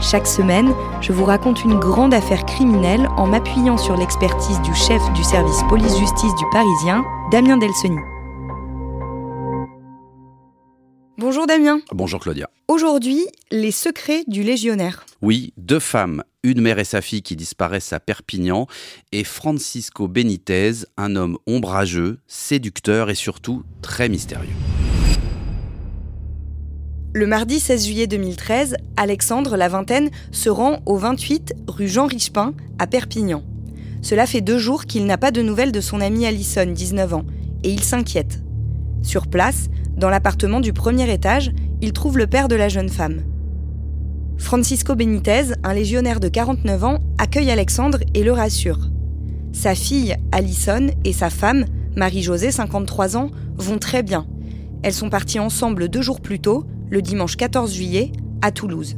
Chaque semaine, je vous raconte une grande affaire criminelle en m'appuyant sur l'expertise du chef du service police-justice du Parisien, Damien Delseny. Bonjour Damien. Bonjour Claudia. Aujourd'hui, les secrets du légionnaire. Oui, deux femmes, une mère et sa fille qui disparaissent à Perpignan, et Francisco Benitez, un homme ombrageux, séducteur et surtout très mystérieux. Le mardi 16 juillet 2013, Alexandre, la vingtaine, se rend au 28 rue Jean Richepin, à Perpignan. Cela fait deux jours qu'il n'a pas de nouvelles de son amie Alison, 19 ans, et il s'inquiète. Sur place, dans l'appartement du premier étage, il trouve le père de la jeune femme. Francisco Benitez, un légionnaire de 49 ans, accueille Alexandre et le rassure. Sa fille, Alison, et sa femme, Marie-Josée, 53 ans, vont très bien. Elles sont parties ensemble deux jours plus tôt, le dimanche 14 juillet, à Toulouse.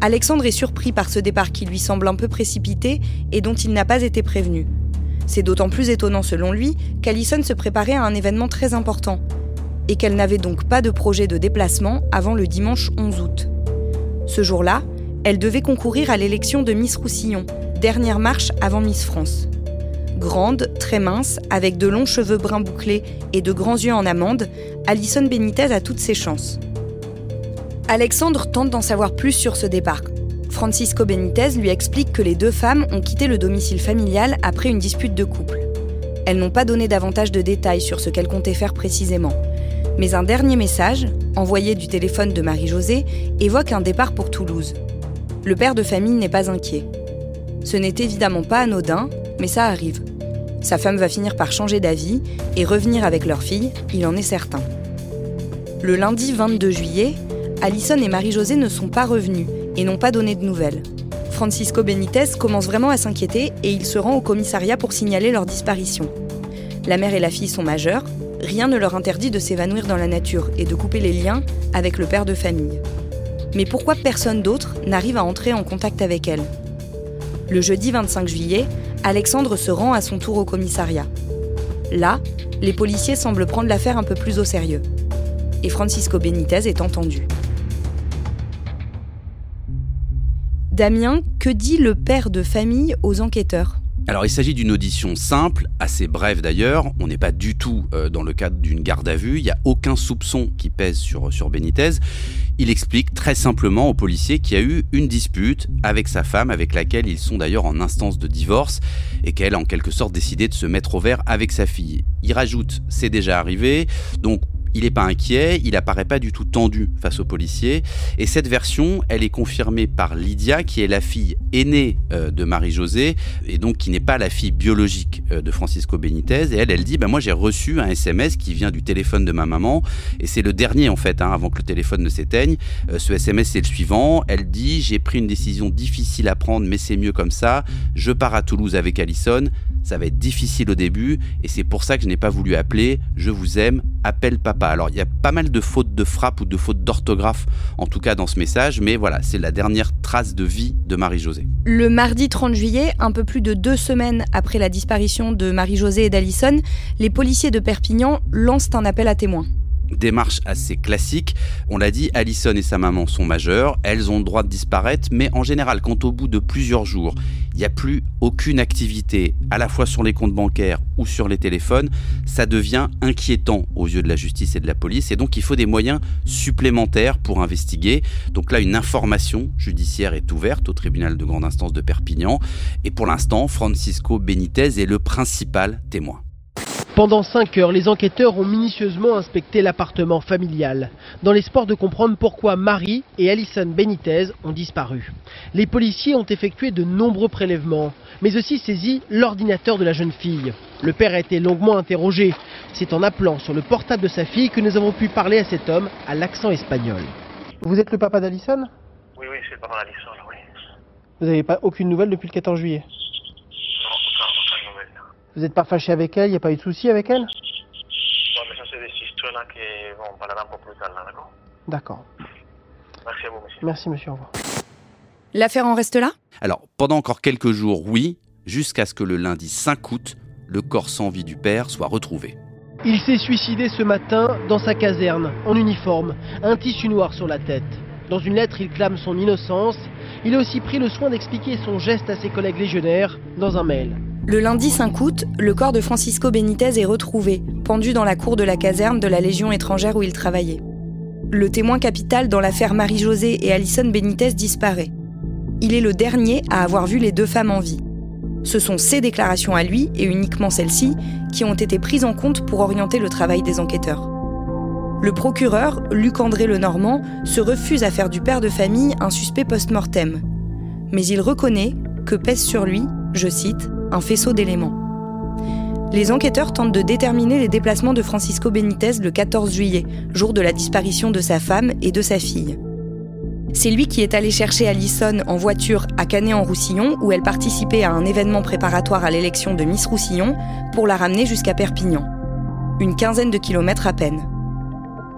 Alexandre est surpris par ce départ qui lui semble un peu précipité et dont il n'a pas été prévenu. C'est d'autant plus étonnant selon lui qu'Alison se préparait à un événement très important et qu'elle n'avait donc pas de projet de déplacement avant le dimanche 11 août. Ce jour-là, elle devait concourir à l'élection de Miss Roussillon, dernière marche avant Miss France. Grande, très mince, avec de longs cheveux bruns bouclés et de grands yeux en amande, Alison Benitez a toutes ses chances. Alexandre tente d'en savoir plus sur ce départ. Francisco Benitez lui explique que les deux femmes ont quitté le domicile familial après une dispute de couple. Elles n'ont pas donné davantage de détails sur ce qu'elles comptaient faire précisément. Mais un dernier message, envoyé du téléphone de Marie-Josée, évoque un départ pour Toulouse. Le père de famille n'est pas inquiet. Ce n'est évidemment pas anodin, mais ça arrive. Sa femme va finir par changer d'avis et revenir avec leur fille, il en est certain. Le lundi 22 juillet, Alison et Marie-Josée ne sont pas revenus et n'ont pas donné de nouvelles. Francisco Benitez commence vraiment à s'inquiéter et il se rend au commissariat pour signaler leur disparition. La mère et la fille sont majeures, rien ne leur interdit de s'évanouir dans la nature et de couper les liens avec le père de famille. Mais pourquoi personne d'autre n'arrive à entrer en contact avec elle? Le jeudi 25 juillet, Alexandre se rend à son tour au commissariat. Là, les policiers semblent prendre l'affaire un peu plus au sérieux. Et Francisco Benitez est entendu. Damien, que dit le père de famille aux enquêteurs? Alors il s'agit d'une audition simple, assez brève d'ailleurs, on n'est pas du tout euh, dans le cadre d'une garde à vue, il n'y a aucun soupçon qui pèse sur, sur Benitez. Il explique très simplement aux policiers qu'il y a eu une dispute avec sa femme, avec laquelle ils sont d'ailleurs en instance de divorce, et qu'elle a en quelque sorte décidé de se mettre au vert avec sa fille. Il rajoute, c'est déjà arrivé, donc il n'est pas inquiet, il apparaît pas du tout tendu face aux policiers. Et cette version, elle est confirmée par Lydia, qui est la fille aînée euh, de Marie-Josée, et donc qui n'est pas la fille biologique euh, de Francisco Benitez. Et elle, elle dit, bah, moi j'ai reçu un SMS qui vient du téléphone de ma maman, et c'est le dernier en fait, hein, avant que le téléphone ne s'éteigne. Euh, ce SMS, c'est le suivant. Elle dit, j'ai pris une décision difficile à prendre, mais c'est mieux comme ça. Je pars à Toulouse avec Alison. Ça va être difficile au début, et c'est pour ça que je n'ai pas voulu appeler. Je vous aime, appelle papa. Alors il y a pas mal de fautes de frappe ou de fautes d'orthographe, en tout cas dans ce message, mais voilà, c'est la dernière trace de vie de Marie-Josée. Le mardi 30 juillet, un peu plus de deux semaines après la disparition de Marie-Josée et d'Alison, les policiers de Perpignan lancent un appel à témoins. Démarche assez classique. On l'a dit, Alison et sa maman sont majeures, elles ont le droit de disparaître, mais en général, quand au bout de plusieurs jours, il n'y a plus aucune activité, à la fois sur les comptes bancaires ou sur les téléphones, ça devient inquiétant aux yeux de la justice et de la police. Et donc il faut des moyens supplémentaires pour investiguer. Donc là, une information judiciaire est ouverte au tribunal de grande instance de Perpignan. Et pour l'instant, Francisco Benitez est le principal témoin. Pendant 5 heures, les enquêteurs ont minutieusement inspecté l'appartement familial, dans l'espoir de comprendre pourquoi Marie et Alison Benitez ont disparu. Les policiers ont effectué de nombreux prélèvements, mais aussi saisi l'ordinateur de la jeune fille. Le père a été longuement interrogé. C'est en appelant sur le portable de sa fille que nous avons pu parler à cet homme à l'accent espagnol. Vous êtes le papa d'Alison? Oui, oui, c'est le papa d'Alison, oui. Vous n'avez pas aucune nouvelle depuis le 14 juillet? Vous n'êtes pas fâché avec elle Il n'y a pas eu de souci avec elle? Non, mais ça, c'est des histoires qui vont parler un peu plus tard, d'accord? D'accord. Merci à vous, monsieur. Merci, monsieur. Au revoir. L'affaire en reste là? Alors, pendant encore quelques jours, oui, jusqu'à ce que le lundi 5 août, le corps sans vie du père soit retrouvé. Il s'est suicidé ce matin dans sa caserne, en uniforme, un tissu noir sur la tête. Dans une lettre, il clame son innocence. Il a aussi pris le soin d'expliquer son geste à ses collègues légionnaires dans un mail. Le lundi 5 août, le corps de Francisco Benitez est retrouvé, pendu dans la cour de la caserne de la Légion étrangère où il travaillait. Le témoin capital dans l'affaire Marie-Josée et Alison Benitez disparaît. Il est le dernier à avoir vu les deux femmes en vie. Ce sont ses déclarations à lui, et uniquement celles-ci, qui ont été prises en compte pour orienter le travail des enquêteurs. Le procureur, Luc-André Lenormand, se refuse à faire du père de famille un suspect post-mortem. Mais il reconnaît que pèse sur lui, je cite, un faisceau d'éléments. Les enquêteurs tentent de déterminer les déplacements de Francisco Benitez le 14 juillet, jour de la disparition de sa femme et de sa fille. C'est lui qui est allé chercher Alison en voiture à Canet-en-Roussillon, où elle participait à un événement préparatoire à l'élection de Miss Roussillon, pour la ramener jusqu'à Perpignan. Une quinzaine de kilomètres à peine.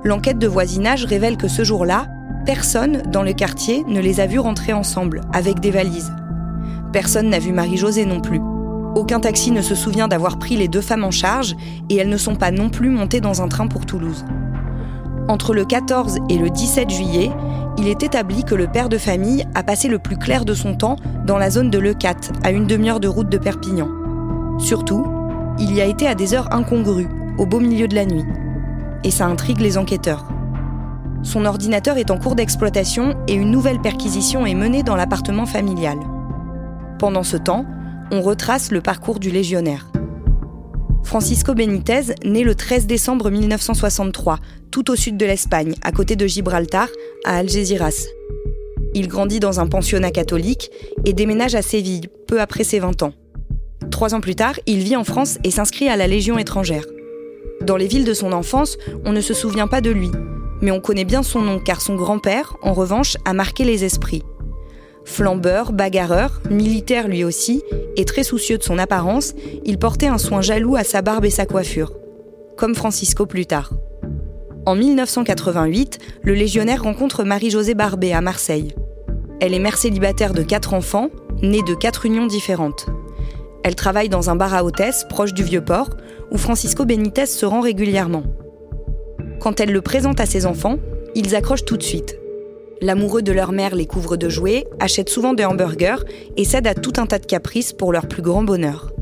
L'enquête de voisinage révèle que ce jour-là, personne dans le quartier ne les a vus rentrer ensemble, avec des valises. Personne n'a vu Marie-Josée non plus. Aucun taxi ne se souvient d'avoir pris les deux femmes en charge et elles ne sont pas non plus montées dans un train pour Toulouse. Entre le 14 et le 17 juillet, il est établi que le père de famille a passé le plus clair de son temps dans la zone de Lecat, à une demi-heure de route de Perpignan. Surtout, il y a été à des heures incongrues, au beau milieu de la nuit. Et ça intrigue les enquêteurs. Son ordinateur est en cours d'exploitation et une nouvelle perquisition est menée dans l'appartement familial. Pendant ce temps, on retrace le parcours du légionnaire. Francisco Benitez naît le 13 décembre 1963, tout au sud de l'Espagne, à côté de Gibraltar, à Algeciras. Il grandit dans un pensionnat catholique et déménage à Séville, peu après ses 20 ans. Trois ans plus tard, il vit en France et s'inscrit à la Légion étrangère. Dans les villes de son enfance, on ne se souvient pas de lui, mais on connaît bien son nom car son grand-père, en revanche, a marqué les esprits. Flambeur, bagarreur, militaire lui aussi, et très soucieux de son apparence, il portait un soin jaloux à sa barbe et sa coiffure. Comme Francisco plus tard. En 1988, le légionnaire rencontre Marie-Josée Barbet à Marseille. Elle est mère célibataire de quatre enfants, née de quatre unions différentes. Elle travaille dans un bar à hôtesse proche du Vieux-Port, où Francisco Benitez se rend régulièrement. Quand elle le présente à ses enfants, ils accrochent tout de suite. L'amoureux de leur mère les couvre de jouets, achète souvent des hamburgers et cède à tout un tas de caprices pour leur plus grand bonheur.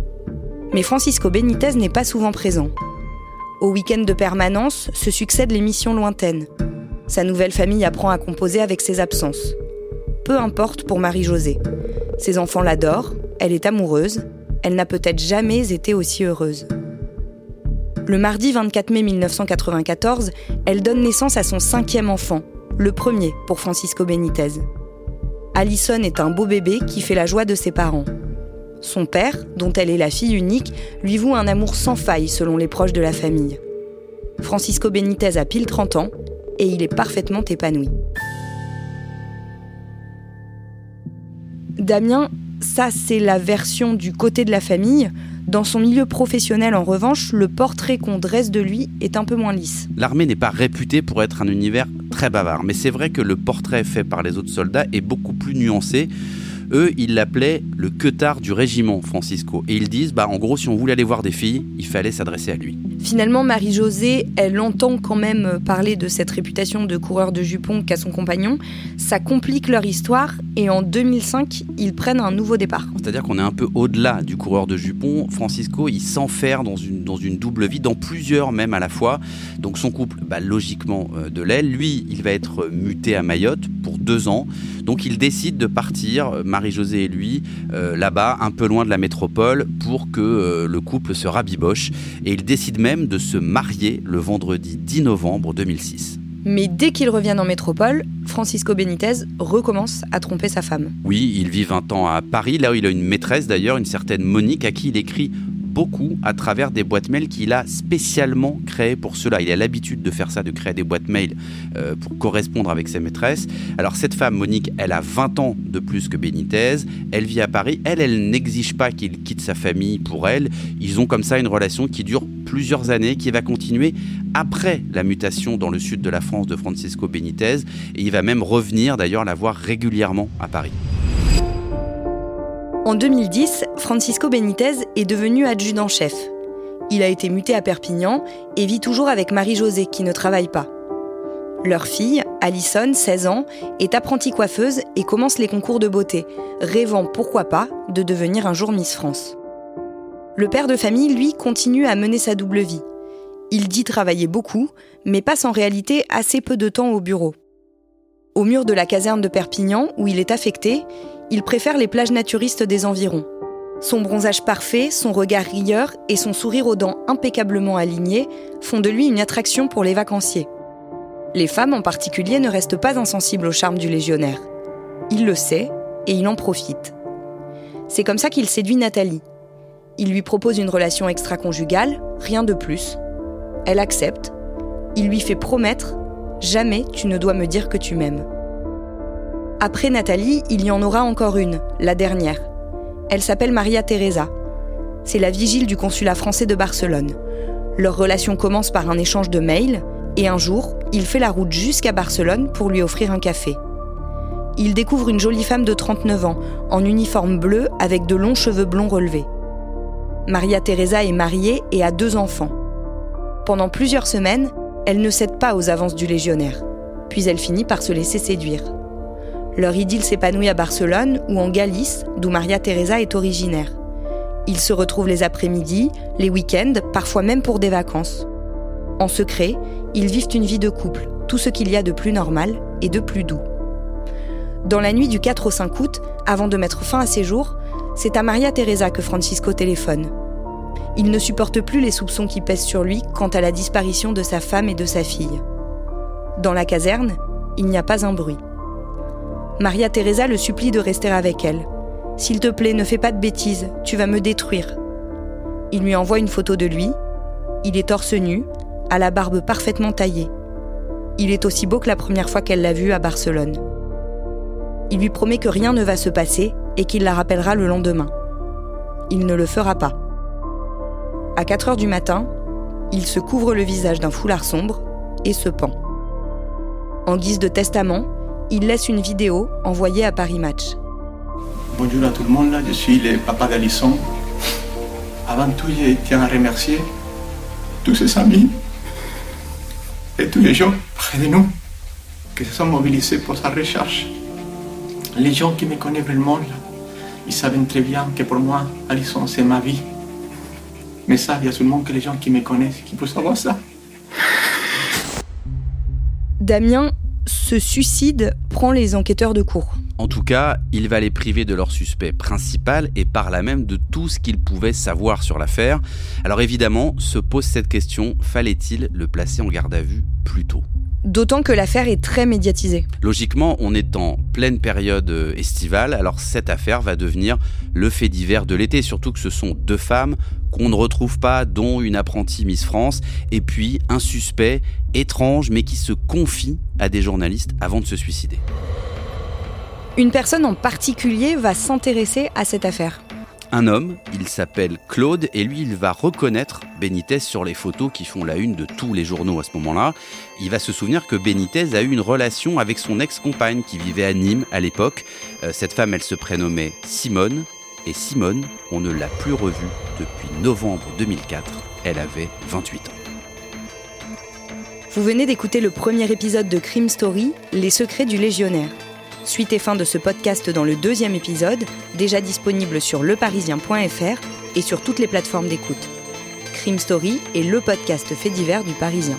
Mais Francisco Benitez n'est pas souvent présent. Au week-end de permanence se succèdent les missions lointaines. Sa nouvelle famille apprend à composer avec ses absences. Peu importe pour Marie-Josée. Ses enfants l'adorent, elle est amoureuse, elle n'a peut-être jamais été aussi heureuse. Le mardi 24 mai 1994, elle donne naissance à son cinquième enfant, le premier pour Francisco Benitez. Allison est un beau bébé qui fait la joie de ses parents. Son père, dont elle est la fille unique, lui voue un amour sans faille selon les proches de la famille. Francisco Benitez a pile 30 ans et il est parfaitement épanoui. Damien, ça c'est la version du côté de la famille. Dans son milieu professionnel, en revanche, le portrait qu'on dresse de lui est un peu moins lisse. L'armée n'est pas réputée pour être un univers très bavard, mais c'est vrai que le portrait fait par les autres soldats est beaucoup plus nuancé. Eux, ils l'appelaient le queutard du régiment, Francisco. Et ils disent, bah, en gros, si on voulait aller voir des filles, il fallait s'adresser à lui. Finalement, Marie-Josée, elle entend quand même parler de cette réputation de coureur de jupons qu'a son compagnon. Ça complique leur histoire et en 2005, ils prennent un nouveau départ. C'est-à-dire qu'on est un peu au-delà du coureur de jupons. Francisco, il s'enferme dans une, dans une double vie, dans plusieurs même à la fois. Donc son couple, bah, logiquement, euh, de l'aile. Lui, il va être muté à Mayotte pour deux ans. Donc il décide de partir, euh, Marie-Josée et lui, euh, là-bas, un peu loin de la métropole, pour que le couple se rabiboche. Et il décide même de se marier le vendredi 10 novembre 2006. Mais dès qu'ils reviennent en métropole, Francisco Benitez recommence à tromper sa femme. Oui, il vit 20 ans à Paris, là où il a une maîtresse d'ailleurs, une certaine Monique, à qui il écrit beaucoup à travers des boîtes mail qu'il a spécialement créées pour cela. Il a l'habitude de faire ça, de créer des boîtes mail euh, pour correspondre avec ses maîtresses. Alors cette femme, Monique, elle a 20 ans de plus que Benitez. Elle vit à Paris. Elle, elle n'exige pas qu'il quitte sa famille pour elle. Ils ont comme ça une relation qui dure plusieurs années, qui va continuer après la mutation dans le sud de la France de Francisco Benitez. Et il va même revenir d'ailleurs la voir régulièrement à Paris. En 2010, Francisco Benitez est devenu adjudant-chef. Il a été muté à Perpignan et vit toujours avec Marie-Josée qui ne travaille pas. Leur fille, Alison, 16 ans, est apprentie coiffeuse et commence les concours de beauté, rêvant pourquoi pas de devenir un jour Miss France. Le père de famille, lui, continue à mener sa double vie. Il dit travailler beaucoup, mais passe en réalité assez peu de temps au bureau. Au mur de la caserne de Perpignan, où il est affecté, il préfère les plages naturistes des environs. Son bronzage parfait, son regard rieur et son sourire aux dents impeccablement alignées font de lui une attraction pour les vacanciers. Les femmes en particulier ne restent pas insensibles au charme du légionnaire. Il le sait et il en profite. C'est comme ça qu'il séduit Nathalie. Il lui propose une relation extra-conjugale, rien de plus. Elle accepte. Il lui fait promettre Jamais tu ne dois me dire que tu m'aimes. Après Nathalie, il y en aura encore une, la dernière. Elle s'appelle Maria Teresa. C'est la vigile du consulat français de Barcelone. Leur relation commence par un échange de mails et un jour, il fait la route jusqu'à Barcelone pour lui offrir un café. Il découvre une jolie femme de 39 ans, en uniforme bleu avec de longs cheveux blonds relevés. Maria Teresa est mariée et a deux enfants. Pendant plusieurs semaines, elle ne cède pas aux avances du légionnaire. Puis elle finit par se laisser séduire. Leur idylle s'épanouit à Barcelone ou en Galice, d'où Maria Teresa est originaire. Ils se retrouvent les après-midi, les week-ends, parfois même pour des vacances. En secret, ils vivent une vie de couple, tout ce qu'il y a de plus normal et de plus doux. Dans la nuit du 4 au 5 août, avant de mettre fin à ses jours, c'est à Maria Teresa que Francisco téléphone. Il ne supporte plus les soupçons qui pèsent sur lui quant à la disparition de sa femme et de sa fille. Dans la caserne, il n'y a pas un bruit. Maria Teresa le supplie de rester avec elle. S'il te plaît, ne fais pas de bêtises, tu vas me détruire. Il lui envoie une photo de lui. Il est torse nu, à la barbe parfaitement taillée. Il est aussi beau que la première fois qu'elle l'a vu à Barcelone. Il lui promet que rien ne va se passer et qu'il la rappellera le lendemain. Il ne le fera pas. À 4 heures du matin, il se couvre le visage d'un foulard sombre et se pend. En guise de testament, il laisse une vidéo envoyée à Paris Match. Bonjour à tout le monde, je suis le papa d'Alisson. Avant tout, je tiens à remercier tous ses amis et tous les gens près de nous qui se sont mobilisés pour sa recherche. Les gens qui me connaissent vraiment, ils savent très bien que pour moi, Alisson, c'est ma vie. Mais ça, il y a seulement que les gens qui me connaissent qui peuvent savoir ça. Damien ce suicide prend les enquêteurs de court. En tout cas, il va les priver de leur suspect principal et par là même de tout ce qu'ils pouvaient savoir sur l'affaire. Alors évidemment, se pose cette question, fallait-il le placer en garde à vue plus tôt? D'autant que l'affaire est très médiatisée. Logiquement, on est en pleine période euh, estivale, alors cette affaire va devenir le fait divers de l'été, surtout que ce sont deux femmes qu'on ne retrouve pas, dont une apprentie Miss France, et puis un suspect étrange mais qui se confie à des journalistes avant de se suicider. Une personne en particulier va s'intéresser à cette affaire. un homme, il s'appelle Claude, et lui, il va reconnaître Benitez sur les photos qui font la une de tous les journaux à ce moment-là. Il va se souvenir que Benitez a eu une relation avec son ex-compagne qui vivait à Nîmes à l'époque. Euh, cette femme, elle se prénommait Simone, et Simone, on ne l'a plus revue depuis novembre 2004. Elle avait 28 ans. Vous venez d'écouter le premier épisode de Crime Story, Les secrets du légionnaire. Suite et fin de ce podcast dans le deuxième épisode, déjà disponible sur leparisien.fr et sur toutes les plateformes d'écoute. Crime Story est le podcast fait divers du Parisien.